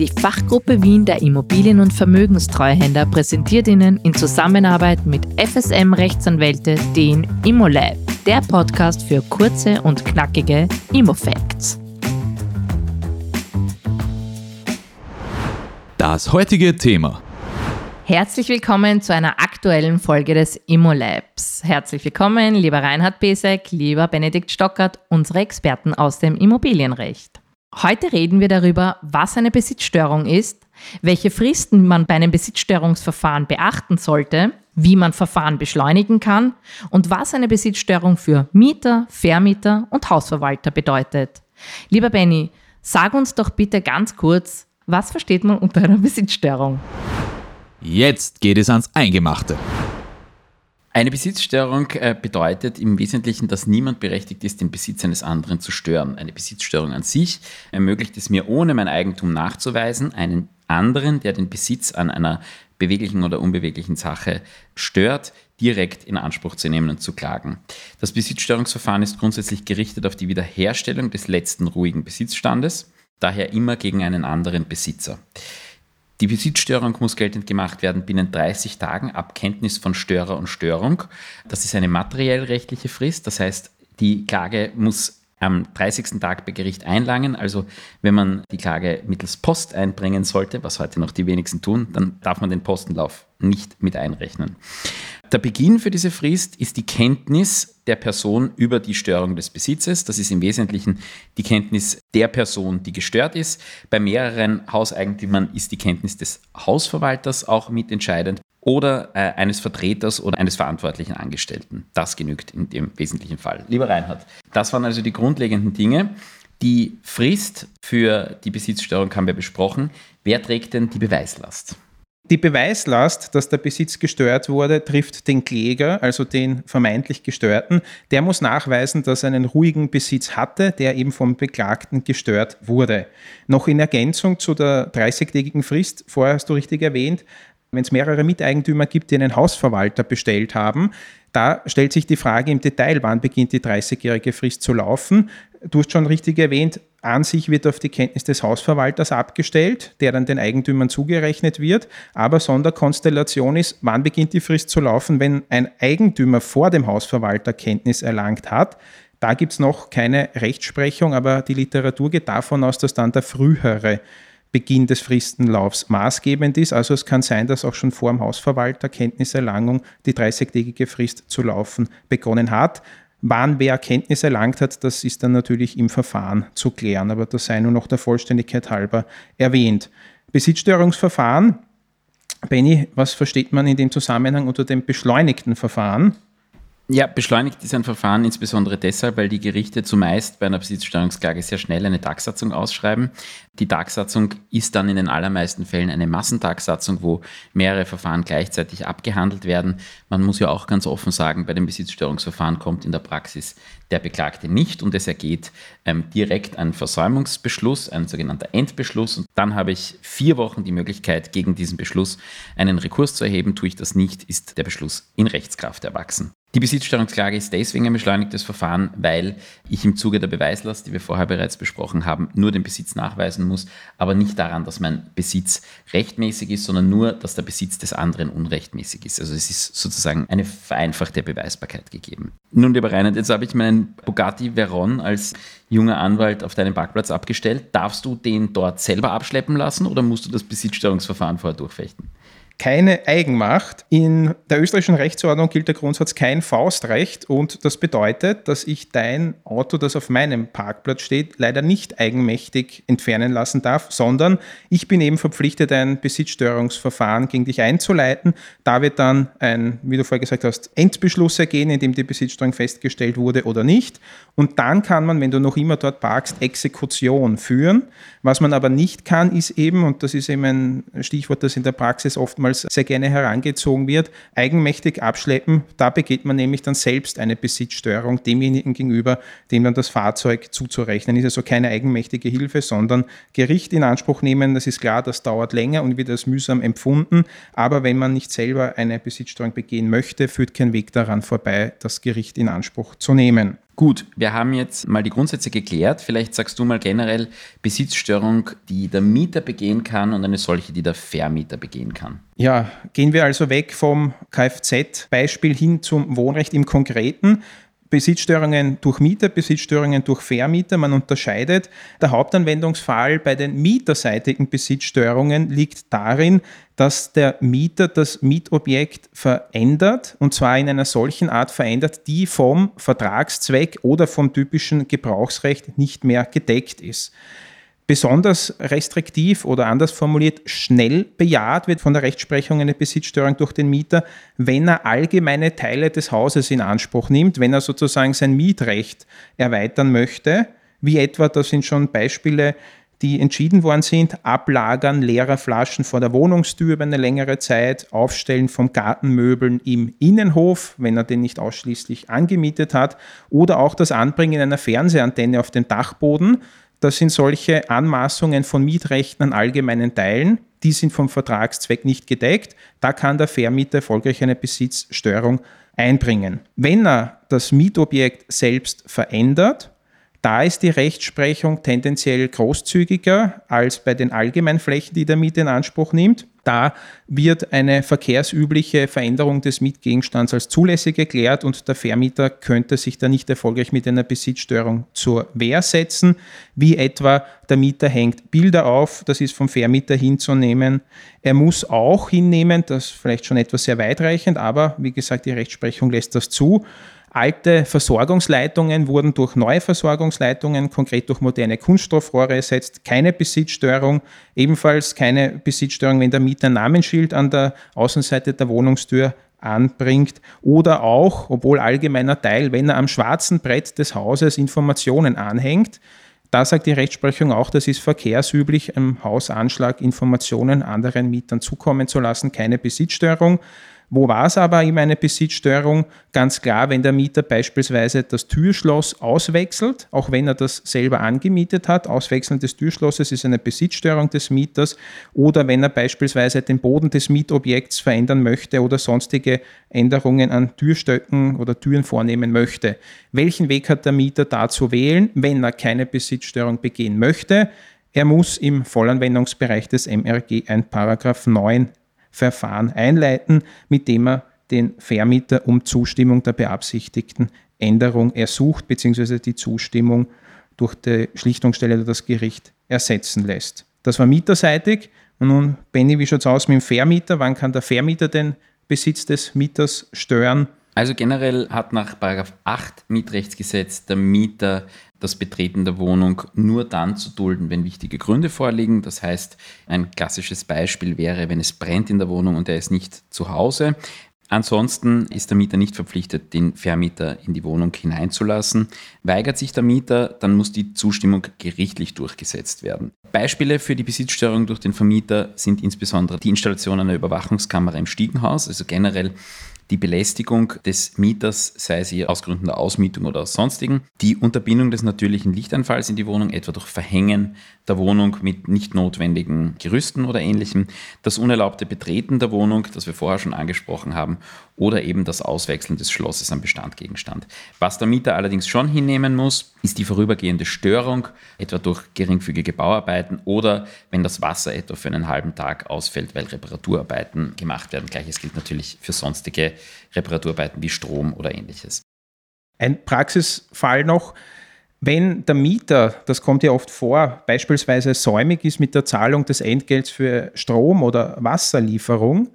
Die Fachgruppe Wien der Immobilien- und Vermögenstreuhänder präsentiert Ihnen in Zusammenarbeit mit FSM Rechtsanwälte den Immolab, der Podcast für kurze und knackige Immofacts. Das heutige Thema. Herzlich willkommen zu einer aktuellen Folge des Immolabs. Herzlich willkommen, lieber Reinhard Besek, lieber Benedikt Stockert, unsere Experten aus dem Immobilienrecht. Heute reden wir darüber, was eine Besitzstörung ist, welche Fristen man bei einem Besitzstörungsverfahren beachten sollte, wie man Verfahren beschleunigen kann und was eine Besitzstörung für Mieter, Vermieter und Hausverwalter bedeutet. Lieber Benny, sag uns doch bitte ganz kurz, was versteht man unter einer Besitzstörung? Jetzt geht es ans Eingemachte. Eine Besitzstörung äh, bedeutet im Wesentlichen, dass niemand berechtigt ist, den Besitz eines anderen zu stören. Eine Besitzstörung an sich ermöglicht es mir, ohne mein Eigentum nachzuweisen, einen anderen, der den Besitz an einer beweglichen oder unbeweglichen Sache stört, direkt in Anspruch zu nehmen und zu klagen. Das Besitzstörungsverfahren ist grundsätzlich gerichtet auf die Wiederherstellung des letzten ruhigen Besitzstandes, daher immer gegen einen anderen Besitzer. Die Besitzstörung muss geltend gemacht werden binnen 30 Tagen ab Kenntnis von Störer und Störung. Das ist eine materiell-rechtliche Frist. Das heißt, die Klage muss am 30. Tag bei Gericht einlangen. Also wenn man die Klage mittels Post einbringen sollte, was heute noch die wenigsten tun, dann darf man den Postenlauf nicht mit einrechnen. Der Beginn für diese Frist ist die Kenntnis der Person über die Störung des Besitzes. Das ist im Wesentlichen die Kenntnis der Person, die gestört ist. Bei mehreren Hauseigentümern ist die Kenntnis des Hausverwalters auch mitentscheidend oder äh, eines Vertreters oder eines verantwortlichen Angestellten. Das genügt in dem wesentlichen Fall. Lieber Reinhard, das waren also die grundlegenden Dinge. Die Frist für die Besitzstörung haben wir besprochen. Wer trägt denn die Beweislast? Die Beweislast, dass der Besitz gestört wurde, trifft den Kläger, also den vermeintlich Gestörten. Der muss nachweisen, dass er einen ruhigen Besitz hatte, der eben vom Beklagten gestört wurde. Noch in Ergänzung zu der 30-tägigen Frist, vorher hast du richtig erwähnt, wenn es mehrere Miteigentümer gibt, die einen Hausverwalter bestellt haben, da stellt sich die Frage im Detail, wann beginnt die 30-jährige Frist zu laufen. Du hast schon richtig erwähnt, an sich wird auf die Kenntnis des Hausverwalters abgestellt, der dann den Eigentümern zugerechnet wird. Aber Sonderkonstellation ist, wann beginnt die Frist zu laufen, wenn ein Eigentümer vor dem Hausverwalter Kenntnis erlangt hat. Da gibt es noch keine Rechtsprechung, aber die Literatur geht davon aus, dass dann der frühere Beginn des Fristenlaufs maßgebend ist. Also es kann sein, dass auch schon vor dem Hausverwalter Kenntniserlangung die 30-tägige Frist zu laufen begonnen hat. Wann wer Kenntnis erlangt hat, das ist dann natürlich im Verfahren zu klären, aber das sei nur noch der Vollständigkeit halber erwähnt. Besitzstörungsverfahren. Benny, was versteht man in dem Zusammenhang unter dem beschleunigten Verfahren? Ja, beschleunigt ist ein Verfahren insbesondere deshalb, weil die Gerichte zumeist bei einer Besitzstörungsklage sehr schnell eine Tagsatzung ausschreiben. Die Tagsatzung ist dann in den allermeisten Fällen eine Massentagsatzung, wo mehrere Verfahren gleichzeitig abgehandelt werden. Man muss ja auch ganz offen sagen, bei dem Besitzstörungsverfahren kommt in der Praxis der Beklagte nicht und es ergeht ähm, direkt ein Versäumungsbeschluss, ein sogenannter Endbeschluss. Und dann habe ich vier Wochen die Möglichkeit, gegen diesen Beschluss einen Rekurs zu erheben. Tue ich das nicht, ist der Beschluss in Rechtskraft erwachsen. Die Besitzstörungsklage ist deswegen ein beschleunigtes Verfahren, weil ich im Zuge der Beweislast, die wir vorher bereits besprochen haben, nur den Besitz nachweisen muss, aber nicht daran, dass mein Besitz rechtmäßig ist, sondern nur, dass der Besitz des anderen unrechtmäßig ist. Also es ist sozusagen eine vereinfachte Beweisbarkeit gegeben. Nun, lieber Reinhard, jetzt habe ich meinen Bugatti Veyron als junger Anwalt auf deinem Parkplatz abgestellt. Darfst du den dort selber abschleppen lassen oder musst du das Besitzstörungsverfahren vorher durchfechten? Keine Eigenmacht. In der österreichischen Rechtsordnung gilt der Grundsatz kein Faustrecht und das bedeutet, dass ich dein Auto, das auf meinem Parkplatz steht, leider nicht eigenmächtig entfernen lassen darf, sondern ich bin eben verpflichtet, ein Besitzstörungsverfahren gegen dich einzuleiten. Da wird dann ein, wie du vorher gesagt hast, Endbeschluss ergehen, in dem die Besitzstörung festgestellt wurde oder nicht. Und dann kann man, wenn du noch immer dort parkst, Exekution führen. Was man aber nicht kann, ist eben, und das ist eben ein Stichwort, das in der Praxis oftmals sehr gerne herangezogen wird, eigenmächtig abschleppen. Da begeht man nämlich dann selbst eine Besitzstörung demjenigen gegenüber, dem dann das Fahrzeug zuzurechnen ist. Also keine eigenmächtige Hilfe, sondern Gericht in Anspruch nehmen. Das ist klar, das dauert länger und wird als mühsam empfunden. Aber wenn man nicht selber eine Besitzstörung begehen möchte, führt kein Weg daran vorbei, das Gericht in Anspruch zu nehmen. Gut, wir haben jetzt mal die Grundsätze geklärt. Vielleicht sagst du mal generell Besitzstörung, die der Mieter begehen kann und eine solche, die der Vermieter begehen kann. Ja, gehen wir also weg vom Kfz-Beispiel hin zum Wohnrecht im Konkreten. Besitzstörungen durch Mieter, Besitzstörungen durch Vermieter. Man unterscheidet. Der Hauptanwendungsfall bei den mieterseitigen Besitzstörungen liegt darin, dass der Mieter das Mietobjekt verändert und zwar in einer solchen Art verändert, die vom Vertragszweck oder vom typischen Gebrauchsrecht nicht mehr gedeckt ist besonders restriktiv oder anders formuliert schnell bejaht wird von der Rechtsprechung eine Besitzstörung durch den Mieter, wenn er allgemeine Teile des Hauses in Anspruch nimmt, wenn er sozusagen sein Mietrecht erweitern möchte, wie etwa, das sind schon Beispiele, die entschieden worden sind, Ablagern leerer Flaschen vor der Wohnungstür über eine längere Zeit, Aufstellen von Gartenmöbeln im Innenhof, wenn er den nicht ausschließlich angemietet hat, oder auch das Anbringen einer Fernsehantenne auf dem Dachboden, das sind solche Anmaßungen von Mietrechten an allgemeinen Teilen, die sind vom Vertragszweck nicht gedeckt. Da kann der Vermieter erfolgreich eine Besitzstörung einbringen. Wenn er das Mietobjekt selbst verändert, da ist die Rechtsprechung tendenziell großzügiger als bei den Allgemeinflächen, die der Miet in Anspruch nimmt. Da wird eine verkehrsübliche Veränderung des Mietgegenstands als zulässig erklärt und der Vermieter könnte sich da nicht erfolgreich mit einer Besitzstörung zur Wehr setzen, wie etwa der Mieter hängt Bilder auf, das ist vom Vermieter hinzunehmen. Er muss auch hinnehmen, das ist vielleicht schon etwas sehr weitreichend, aber wie gesagt, die Rechtsprechung lässt das zu, Alte Versorgungsleitungen wurden durch neue Versorgungsleitungen, konkret durch moderne Kunststoffrohre ersetzt. Keine Besitzstörung, ebenfalls keine Besitzstörung, wenn der Mieter Namensschild an der Außenseite der Wohnungstür anbringt oder auch, obwohl allgemeiner Teil, wenn er am schwarzen Brett des Hauses Informationen anhängt. Da sagt die Rechtsprechung auch, das ist verkehrsüblich, im Hausanschlag Informationen anderen Mietern zukommen zu lassen, keine Besitzstörung. Wo war es aber eben eine Besitzstörung? Ganz klar, wenn der Mieter beispielsweise das Türschloss auswechselt, auch wenn er das selber angemietet hat. Auswechseln des Türschlosses ist eine Besitzstörung des Mieters. Oder wenn er beispielsweise den Boden des Mietobjekts verändern möchte oder sonstige Änderungen an Türstöcken oder Türen vornehmen möchte. Welchen Weg hat der Mieter da zu wählen, wenn er keine Besitzstörung begehen möchte? Er muss im Vollanwendungsbereich des MRG ein Paragraph 9 Verfahren einleiten, mit dem er den Vermieter um Zustimmung der beabsichtigten Änderung ersucht, bzw. die Zustimmung durch die Schlichtungsstelle oder das Gericht ersetzen lässt. Das war mieterseitig. Und nun, Benny, wie schaut es aus mit dem Vermieter? Wann kann der Vermieter den Besitz des Mieters stören? Also generell hat nach 8 Mietrechtsgesetz der Mieter das Betreten der Wohnung nur dann zu dulden, wenn wichtige Gründe vorliegen. Das heißt, ein klassisches Beispiel wäre, wenn es brennt in der Wohnung und er ist nicht zu Hause. Ansonsten ist der Mieter nicht verpflichtet, den Vermieter in die Wohnung hineinzulassen. Weigert sich der Mieter, dann muss die Zustimmung gerichtlich durchgesetzt werden. Beispiele für die Besitzstörung durch den Vermieter sind insbesondere die Installation einer Überwachungskamera im Stiegenhaus, also generell die Belästigung des Mieters, sei sie aus Gründen der Ausmietung oder aus sonstigen, die Unterbindung des natürlichen Lichtanfalls in die Wohnung, etwa durch Verhängen der Wohnung mit nicht notwendigen Gerüsten oder ähnlichem, das unerlaubte Betreten der Wohnung, das wir vorher schon angesprochen haben, oder eben das Auswechseln des Schlosses am Bestandgegenstand. Was der Mieter allerdings schon hinnehmen muss, ist die vorübergehende Störung, etwa durch geringfügige Bauarbeiten oder wenn das Wasser etwa für einen halben Tag ausfällt, weil Reparaturarbeiten gemacht werden. Gleiches gilt natürlich für sonstige Reparaturarbeiten wie Strom oder ähnliches. Ein Praxisfall noch. Wenn der Mieter, das kommt ja oft vor, beispielsweise säumig ist mit der Zahlung des Entgelts für Strom- oder Wasserlieferung,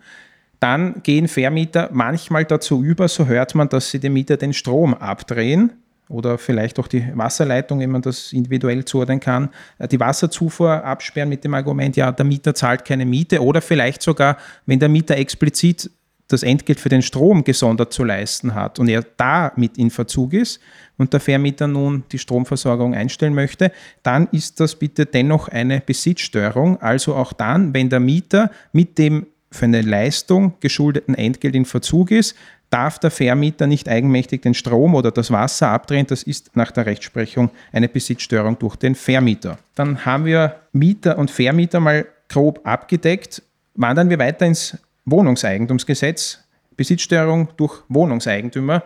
dann gehen Vermieter manchmal dazu über, so hört man, dass sie dem Mieter den Strom abdrehen oder vielleicht auch die Wasserleitung, wenn man das individuell zuordnen kann, äh, die Wasserzufuhr absperren mit dem Argument, ja, der Mieter zahlt keine Miete oder vielleicht sogar, wenn der Mieter explizit das Entgelt für den Strom gesondert zu leisten hat und er da mit in Verzug ist und der Vermieter nun die Stromversorgung einstellen möchte, dann ist das bitte dennoch eine Besitzstörung. Also auch dann, wenn der Mieter mit dem für eine Leistung geschuldeten Entgelt in Verzug ist, darf der Vermieter nicht eigenmächtig den Strom oder das Wasser abdrehen. Das ist nach der Rechtsprechung eine Besitzstörung durch den Vermieter. Dann haben wir Mieter und Vermieter mal grob abgedeckt. Wandern wir weiter ins Wohnungseigentumsgesetz. Besitzstörung durch Wohnungseigentümer.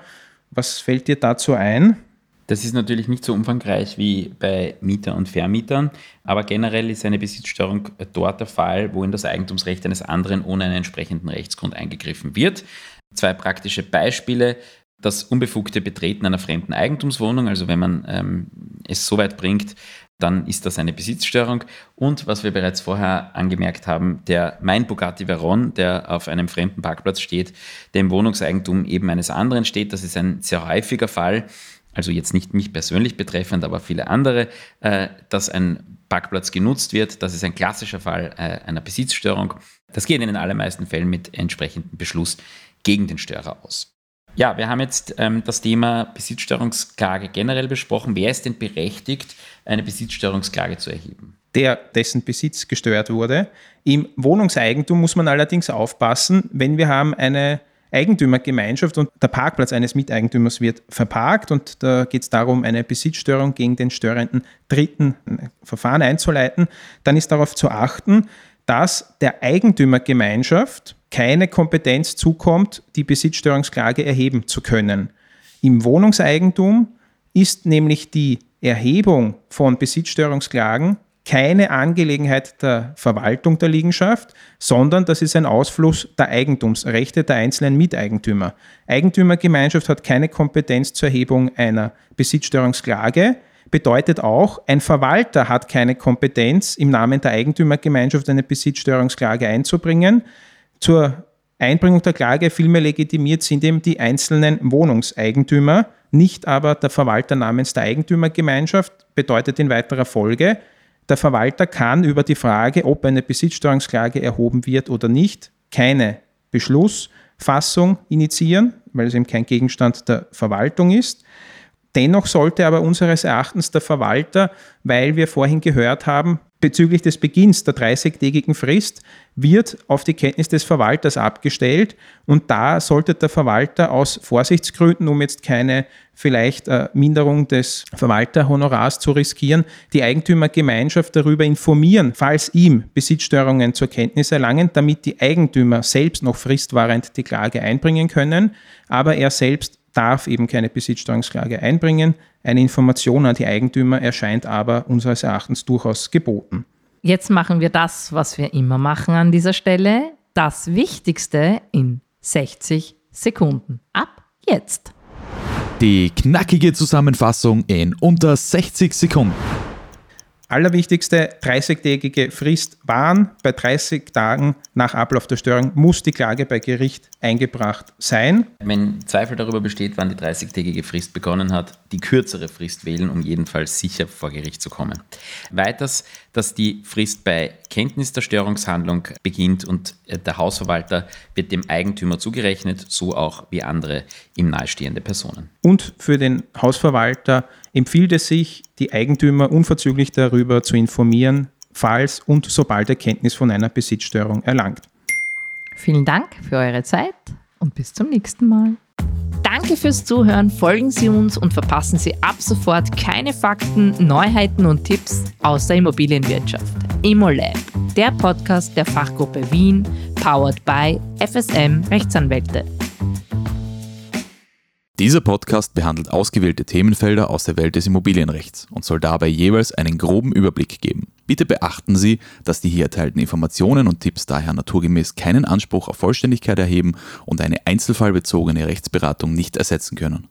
Was fällt dir dazu ein? Das ist natürlich nicht so umfangreich wie bei Mieter und Vermietern, aber generell ist eine Besitzstörung dort der Fall, wo in das Eigentumsrecht eines anderen ohne einen entsprechenden Rechtsgrund eingegriffen wird. Zwei praktische Beispiele. Das unbefugte Betreten einer fremden Eigentumswohnung, also wenn man ähm, es so weit bringt, dann ist das eine Besitzstörung. Und was wir bereits vorher angemerkt haben, der Mein Bugatti Veyron, der auf einem fremden Parkplatz steht, der im Wohnungseigentum eben eines anderen steht, das ist ein sehr häufiger Fall also jetzt nicht mich persönlich betreffend, aber viele andere, äh, dass ein Parkplatz genutzt wird. Das ist ein klassischer Fall äh, einer Besitzstörung. Das geht in den allermeisten Fällen mit entsprechendem Beschluss gegen den Störer aus. Ja, wir haben jetzt ähm, das Thema Besitzstörungsklage generell besprochen. Wer ist denn berechtigt, eine Besitzstörungsklage zu erheben? Der, dessen Besitz gestört wurde. Im Wohnungseigentum muss man allerdings aufpassen, wenn wir haben eine Eigentümergemeinschaft und der Parkplatz eines Miteigentümers wird verparkt und da geht es darum, eine Besitzstörung gegen den störenden Dritten Verfahren einzuleiten, dann ist darauf zu achten, dass der Eigentümergemeinschaft keine Kompetenz zukommt, die Besitzstörungsklage erheben zu können. Im Wohnungseigentum ist nämlich die Erhebung von Besitzstörungsklagen keine Angelegenheit der Verwaltung der Liegenschaft, sondern das ist ein Ausfluss der Eigentumsrechte der einzelnen Miteigentümer. Eigentümergemeinschaft hat keine Kompetenz zur Erhebung einer Besitzstörungsklage, bedeutet auch, ein Verwalter hat keine Kompetenz, im Namen der Eigentümergemeinschaft eine Besitzstörungsklage einzubringen. Zur Einbringung der Klage vielmehr legitimiert sind eben die einzelnen Wohnungseigentümer, nicht aber der Verwalter namens der Eigentümergemeinschaft, bedeutet in weiterer Folge, der Verwalter kann über die Frage, ob eine Besitzstörungsklage erhoben wird oder nicht, keine Beschlussfassung initiieren, weil es eben kein Gegenstand der Verwaltung ist. Dennoch sollte aber unseres Erachtens der Verwalter, weil wir vorhin gehört haben, bezüglich des Beginns der 30-tägigen Frist wird auf die Kenntnis des Verwalters abgestellt und da sollte der Verwalter aus Vorsichtsgründen, um jetzt keine vielleicht äh, Minderung des Verwalterhonorars zu riskieren, die Eigentümergemeinschaft darüber informieren, falls ihm Besitzstörungen zur Kenntnis erlangen, damit die Eigentümer selbst noch fristwahrend die Klage einbringen können, aber er selbst darf eben keine Besitzstörungsklage einbringen. Eine Information an die Eigentümer erscheint aber unseres Erachtens durchaus geboten. Jetzt machen wir das, was wir immer machen an dieser Stelle. Das Wichtigste in 60 Sekunden. Ab jetzt. Die knackige Zusammenfassung in unter 60 Sekunden. Allerwichtigste 30-tägige Frist waren. Bei 30 Tagen nach Ablauf der Störung muss die Klage bei Gericht eingebracht sein. Wenn Zweifel darüber besteht, wann die 30-tägige Frist begonnen hat, die kürzere Frist wählen, um jedenfalls sicher vor Gericht zu kommen. Weiters, dass die Frist bei Kenntnis der Störungshandlung beginnt und der Hausverwalter wird dem Eigentümer zugerechnet, so auch wie andere ihm nahestehende Personen. Und für den Hausverwalter empfiehlt es sich, die Eigentümer unverzüglich darüber zu informieren, falls und sobald er Kenntnis von einer Besitzstörung erlangt. Vielen Dank für eure Zeit und bis zum nächsten Mal. Danke fürs Zuhören, folgen Sie uns und verpassen Sie ab sofort keine Fakten, Neuheiten und Tipps aus der Immobilienwirtschaft. ImmoLab, der Podcast der Fachgruppe Wien, powered by FSM Rechtsanwälte. Dieser Podcast behandelt ausgewählte Themenfelder aus der Welt des Immobilienrechts und soll dabei jeweils einen groben Überblick geben. Bitte beachten Sie, dass die hier erteilten Informationen und Tipps daher naturgemäß keinen Anspruch auf Vollständigkeit erheben und eine einzelfallbezogene Rechtsberatung nicht ersetzen können.